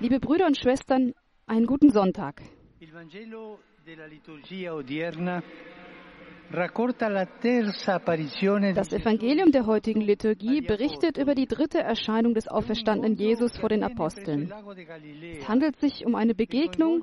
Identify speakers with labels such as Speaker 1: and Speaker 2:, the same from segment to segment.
Speaker 1: Liebe Brüder und Schwestern, einen guten Sonntag. Das Evangelium der heutigen Liturgie berichtet über die dritte Erscheinung des auferstandenen Jesus vor den Aposteln. Es handelt sich um eine Begegnung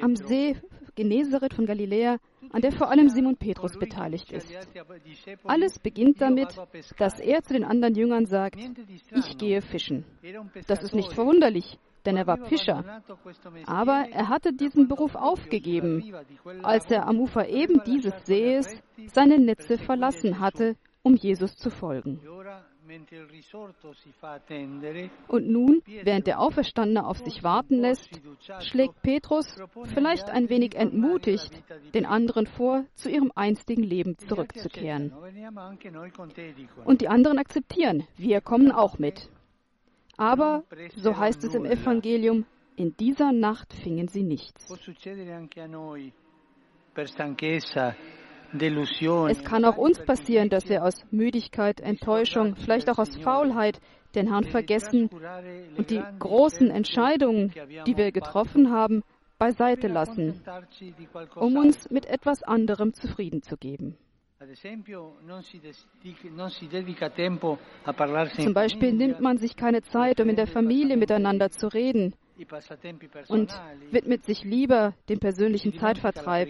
Speaker 1: am See Genezareth von Galiläa, an der vor allem Simon Petrus beteiligt ist. Alles beginnt damit, dass er zu den anderen Jüngern sagt, ich gehe fischen. Das ist nicht verwunderlich, denn er war Fischer. Aber er hatte diesen Beruf aufgegeben, als er am Ufer eben dieses Sees seine Netze verlassen hatte, um Jesus zu folgen. Und nun, während der Auferstandene auf sich warten lässt, schlägt Petrus, vielleicht ein wenig entmutigt, den anderen vor, zu ihrem einstigen Leben zurückzukehren. Und die anderen akzeptieren, wir kommen auch mit. Aber, so heißt es im Evangelium, in dieser Nacht fingen sie nichts. Es kann auch uns passieren, dass wir aus Müdigkeit, Enttäuschung, vielleicht auch aus Faulheit den Herrn vergessen und die großen Entscheidungen, die wir getroffen haben, beiseite lassen, um uns mit etwas anderem zufrieden zu geben. Zum Beispiel nimmt man sich keine Zeit, um in der Familie miteinander zu reden und widmet sich lieber dem persönlichen Zeitvertreib.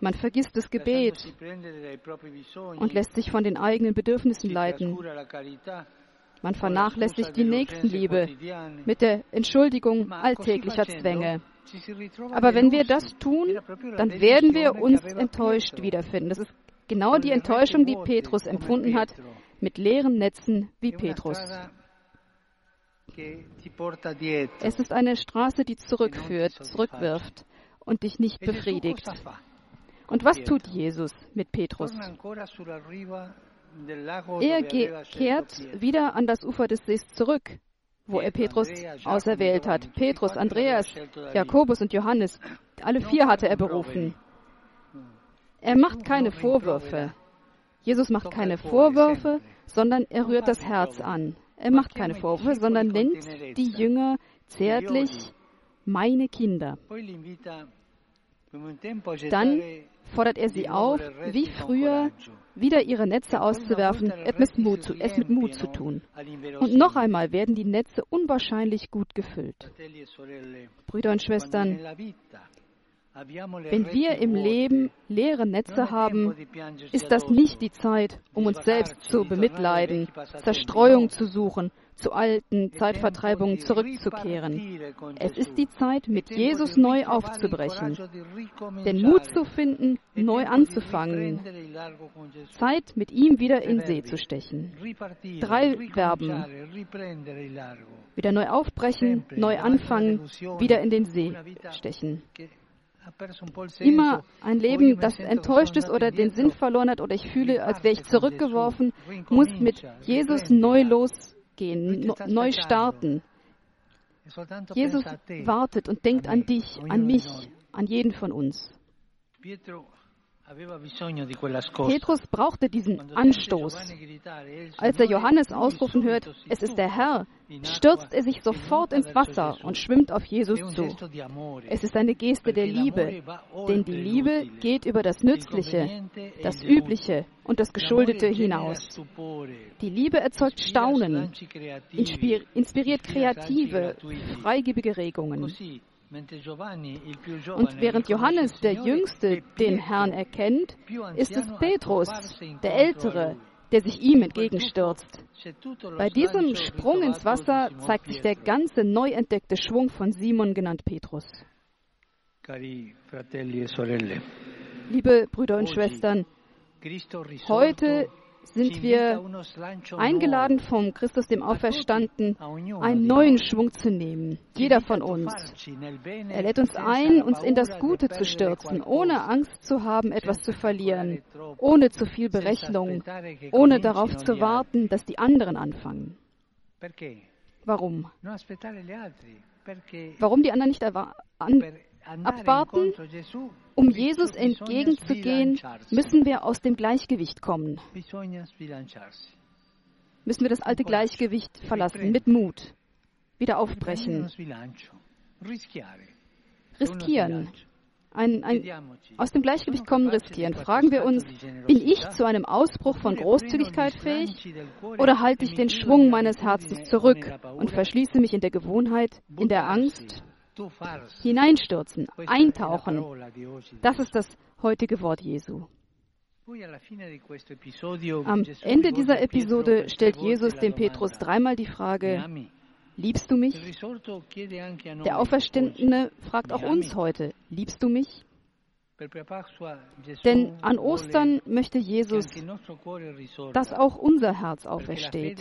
Speaker 1: Man vergisst das Gebet und lässt sich von den eigenen Bedürfnissen leiten. Man vernachlässigt die Nächstenliebe mit der Entschuldigung alltäglicher Zwänge. Aber wenn wir das tun, dann werden wir uns enttäuscht wiederfinden. Das ist genau die Enttäuschung, die Petrus empfunden hat, mit leeren Netzen wie Petrus. Es ist eine Straße, die zurückführt, zurückwirft und dich nicht befriedigt. Und was tut Jesus mit Petrus? Er kehrt wieder an das Ufer des Sees zurück, wo er Petrus auserwählt hat. Petrus, Andreas, Jakobus und Johannes, alle vier hatte er berufen. Er macht keine Vorwürfe. Jesus macht keine Vorwürfe, sondern er rührt das Herz an. Er macht keine Vorwürfe, sondern nennt die Jünger zärtlich meine Kinder. Dann fordert er sie auf, wie früher wieder ihre Netze auszuwerfen, es mit Mut zu, mit Mut zu tun. Und noch einmal werden die Netze unwahrscheinlich gut gefüllt. Brüder und Schwestern, wenn wir im Leben leere Netze haben, ist das nicht die Zeit, um uns selbst zu bemitleiden, Zerstreuung zu suchen, zu alten Zeitvertreibungen zurückzukehren. Es ist die Zeit, mit Jesus neu aufzubrechen, den Mut zu finden, neu anzufangen, Zeit, mit ihm wieder in See zu stechen. Drei Verben. Wieder neu aufbrechen, neu anfangen, wieder in den See stechen. Immer ein Leben, das enttäuscht ist oder den Sinn verloren hat oder ich fühle, als wäre ich zurückgeworfen, muss mit Jesus neu losgehen, neu starten. Jesus wartet und denkt an dich, an mich, an jeden von uns. Petrus brauchte diesen Anstoß. Als er Johannes ausrufen hört, es ist der Herr, stürzt er sich sofort ins Wasser und schwimmt auf Jesus zu. Es ist eine Geste der Liebe, denn die Liebe geht über das Nützliche, das Übliche und das Geschuldete hinaus. Die Liebe erzeugt Staunen, inspir inspiriert kreative, freigebige Regungen. Und während Johannes, der Jüngste, den Herrn erkennt, ist es Petrus, der Ältere, der sich ihm entgegenstürzt. Bei diesem Sprung ins Wasser zeigt sich der ganze neu entdeckte Schwung von Simon, genannt Petrus.
Speaker 2: E
Speaker 1: Liebe Brüder und Schwestern, heute sind wir eingeladen vom Christus dem Auferstandenen, einen neuen Schwung zu nehmen, jeder von uns. Er lädt uns ein, uns in das Gute zu stürzen, ohne Angst zu haben, etwas zu verlieren, ohne zu viel Berechnung, ohne darauf zu warten, dass die anderen anfangen. Warum? Warum die anderen nicht erwa- an,
Speaker 2: per andare
Speaker 1: abwarten? Um Jesus entgegenzugehen, müssen wir aus dem Gleichgewicht kommen. Müssen wir das alte Gleichgewicht verlassen, mit Mut, wieder aufbrechen, riskieren, ein, ein aus dem Gleichgewicht kommen riskieren. Fragen wir uns, bin ich zu einem Ausbruch von Großzügigkeit fähig oder halte ich den Schwung meines Herzens zurück und verschließe mich in der Gewohnheit, in der Angst? Hineinstürzen, eintauchen. Das ist das heutige Wort Jesu. Am Ende dieser Episode stellt Jesus dem Petrus dreimal die Frage, liebst du mich? Der Auferstandene fragt auch uns heute, liebst du mich? Denn an Ostern möchte Jesus, dass auch unser Herz aufersteht.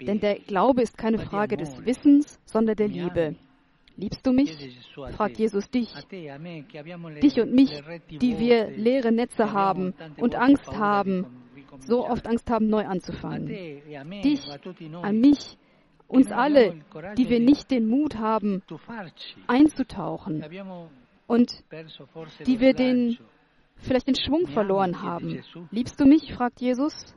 Speaker 1: Denn der Glaube ist keine Frage des Wissens, sondern der Liebe. Liebst du mich? fragt Jesus dich, dich und mich, die wir leere Netze haben und Angst haben, so oft Angst haben, neu anzufangen. Dich, an mich, uns alle, die wir nicht den Mut haben, einzutauchen und die wir den, vielleicht den Schwung verloren haben. Liebst du mich? fragt Jesus.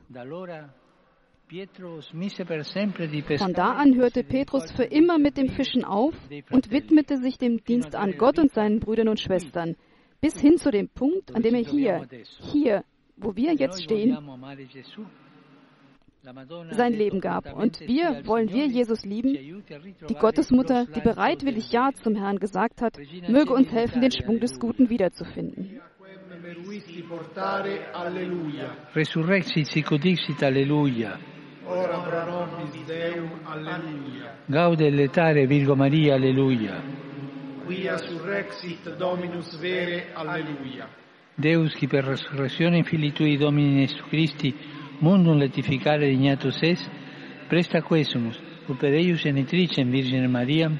Speaker 1: Von da an hörte Petrus für immer mit dem Fischen auf und widmete sich dem Dienst an Gott und seinen Brüdern und Schwestern, bis hin zu dem Punkt, an dem er hier, hier, wo wir jetzt stehen, sein Leben gab. Und wir, wollen wir Jesus lieben? Die Gottesmutter, die bereitwillig Ja zum Herrn gesagt hat, möge uns helfen, den Schwung des Guten wiederzufinden.
Speaker 2: Resurrexit sic dixit Alleluia.
Speaker 3: Ora pro nobis Deum, alleluia.
Speaker 2: Gaude letare Virgo Maria, alleluia.
Speaker 3: Quia surrexit Dominus vere, alleluia.
Speaker 2: Deus qui per resurrezione Filii Tui Domini Jesu Christi mundum letificare dignatus es, presta quesumus, ut per eius genitricem Virgine Maria,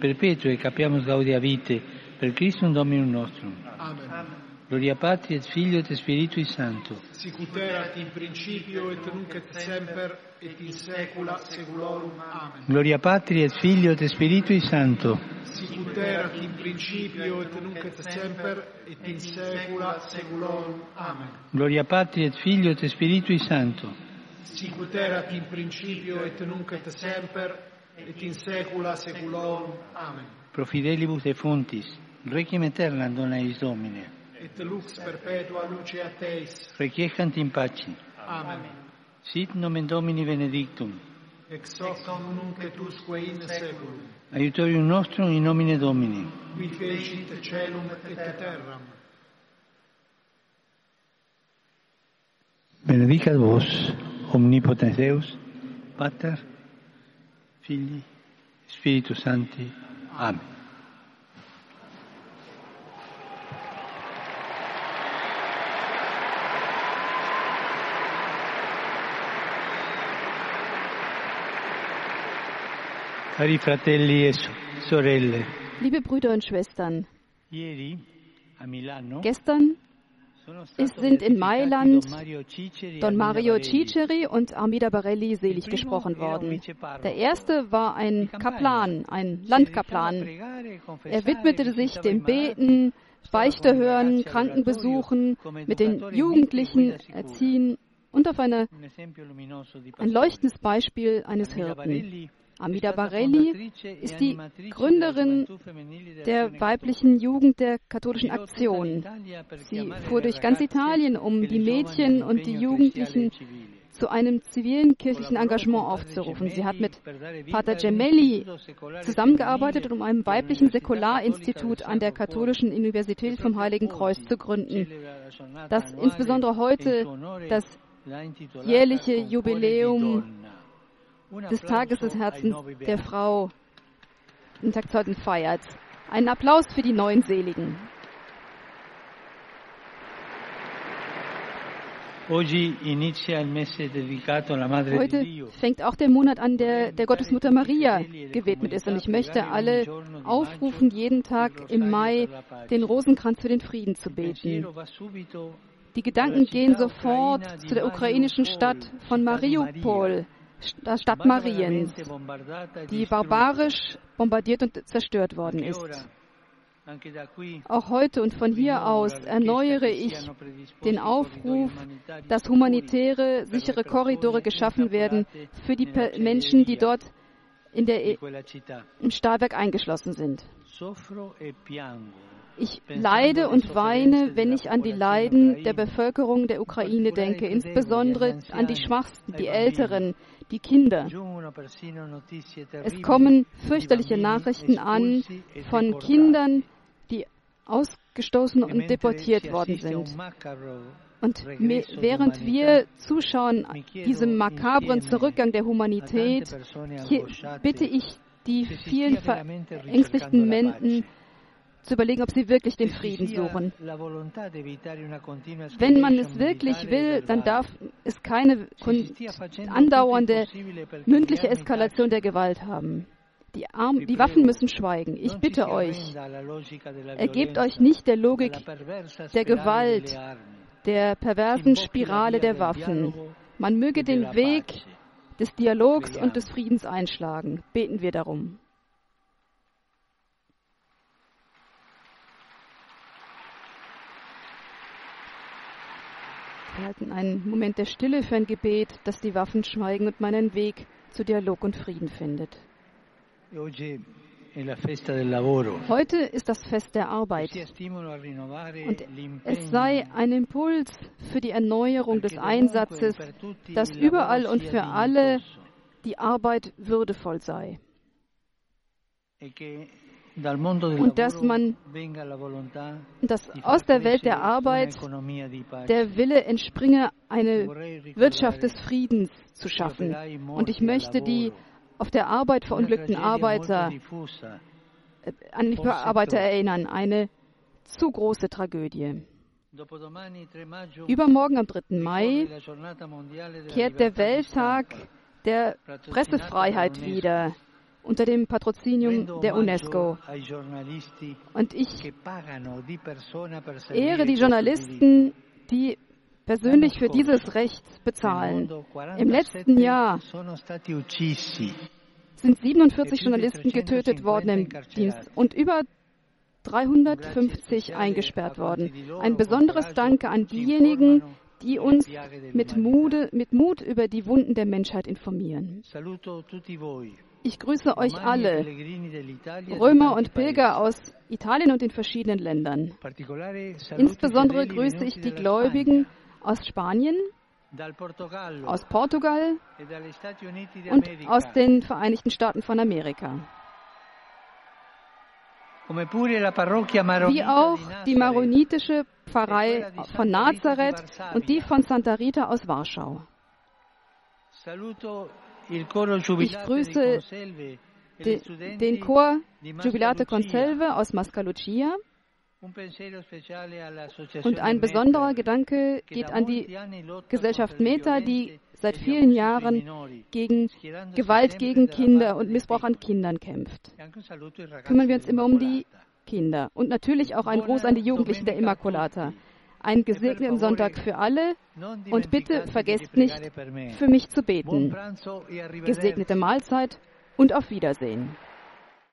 Speaker 2: perpetue capiamus gaudia vite, per Christum Dominum nostrum.
Speaker 3: Amen.
Speaker 2: Gloria Patri et Figlio et Spiritui Sancto.
Speaker 3: Sicut erat in principio et nunc et semper et in saecula saeculorum. Amen.
Speaker 2: Gloria Patri et Figlio et Spiritui Sancto.
Speaker 3: Sicut erat in principio et nunc et semper et in saecula saeculorum. Amen.
Speaker 2: Gloria Patri et Figlio et Spiritui Sancto.
Speaker 3: Sicut erat in principio et nunc et semper et in saecula saeculorum. Amen.
Speaker 2: Pro fidelibus defuntis, requiem aeternam dona eis Domine.
Speaker 3: et lux perpetua lucea Teis.
Speaker 2: Requiescant in pace.
Speaker 3: Amen.
Speaker 2: Sit nomen Domini benedictum.
Speaker 3: Ex hoc nunc et usque in seculum.
Speaker 2: Aiutorium nostrum in nomine Domini.
Speaker 3: Qui fecit celum et terram.
Speaker 2: Benedicat vos, omnipotens Deus, Pater, Filii, Spiritus Sancti. Amen. Cari fratelli e sorelle,
Speaker 1: Liebe Brüder und Schwestern, gestern es sind in Mailand
Speaker 2: Don Mario Ciceri e
Speaker 1: und Armida Barelli selig gesprochen worden. Der erste war ein Kaplan, ein Landkaplan. Er widmete sich dem Beten, Beichte hören, Kranken besuchen, mit den Jugendlichen erziehen und auf eine, ein leuchtendes Beispiel eines Hirten. Amida Barelli ist die Gründerin der weiblichen Jugend der katholischen Aktion. Sie fuhr durch ganz Italien, um die Mädchen und die Jugendlichen zu einem zivilen kirchlichen Engagement aufzurufen. Sie hat mit Pater Gemelli zusammengearbeitet, um ein weiblichen Säkularinstitut an der Katholischen Universität vom Heiligen Kreuz zu gründen, das insbesondere heute das jährliche Jubiläum des Tages des Herzens der Frau Tag heute feiert. Einen Applaus für die neuen Seligen. Heute fängt auch der Monat an, der der Gottesmutter Maria gewidmet ist. Und ich möchte alle aufrufen, jeden Tag im Mai den Rosenkranz für den Frieden zu beten. Die Gedanken gehen sofort zu der ukrainischen Stadt von Mariupol, der Stadt Mariens, die barbarisch bombardiert und zerstört worden ist. Auch heute und von hier aus erneuere ich den Aufruf, dass humanitäre, sichere Korridore geschaffen werden für die Menschen, die dort in der, e- im Stahlwerk eingeschlossen sind. Ich leide und weine, wenn ich an die Leiden der Bevölkerung der Ukraine denke, insbesondere an die Schwachsten, die Älteren, die Kinder. Es kommen fürchterliche Nachrichten an von Kindern, die ausgestoßen und deportiert worden sind. Und während wir zuschauen diesem makabren Zurückgang der Humanität, bitte ich die vielen verängstigten Menschen, zu überlegen, ob sie wirklich den Frieden suchen. Wenn man es wirklich will, dann darf es keine andauernde mündliche Eskalation der Gewalt haben. Die, Arm, die Waffen müssen schweigen. Ich bitte euch, ergebt euch nicht der Logik der Gewalt, der perversen Spirale der Waffen. Man möge den Weg des Dialogs und des Friedens einschlagen. Beten wir darum. Wir halten einen Moment der Stille für ein Gebet, dass die Waffen schweigen und man einen Weg zu Dialog und Frieden findet. Heute ist das Fest der Arbeit. Und es sei ein Impuls für die Erneuerung des Einsatzes, dass überall und für alle die Arbeit würdevoll sei und dass man dass aus der Welt der Arbeit der Wille entspringe, eine Wirtschaft des Friedens zu schaffen. Und ich möchte die auf der Arbeit verunglückten Arbeiter äh, an die Arbeiter erinnern. Eine zu große Tragödie. Übermorgen am 3. Mai kehrt der Welttag der Pressefreiheit wieder unter dem Patrozinium der UNESCO. Und ich ehre die Journalisten, die persönlich für dieses Recht bezahlen. Im letzten Jahr sind 47 Journalisten getötet worden im Dienst und über 350 eingesperrt worden. Ein besonderes Danke an diejenigen, die uns mit, Mude, mit Mut über die Wunden der Menschheit informieren. Ich grüße euch alle, Römer und Pilger aus Italien und den verschiedenen Ländern. Insbesondere grüße ich die Gläubigen aus Spanien, aus Portugal e und aus den Vereinigten Staaten von Amerika. Wie auch die maronitische Pfarrei von Nazareth und die von Santa Rita aus Warschau. Ich grüße de, den Chor Jubilate Conselve aus Mascalucia. Und ein besonderer Gedanke geht an die Gesellschaft Meta, die seit vielen Jahren gegen Gewalt gegen Kinder und Missbrauch an Kindern kämpft. Kümmern wir uns immer um die Kinder. Und natürlich auch ein Gruß an die Jugendlichen der Immaculata einen gesegneten Sonntag für alle und bitte vergesst nicht, für mich zu beten. Gesegnete Mahlzeit und auf Wiedersehen.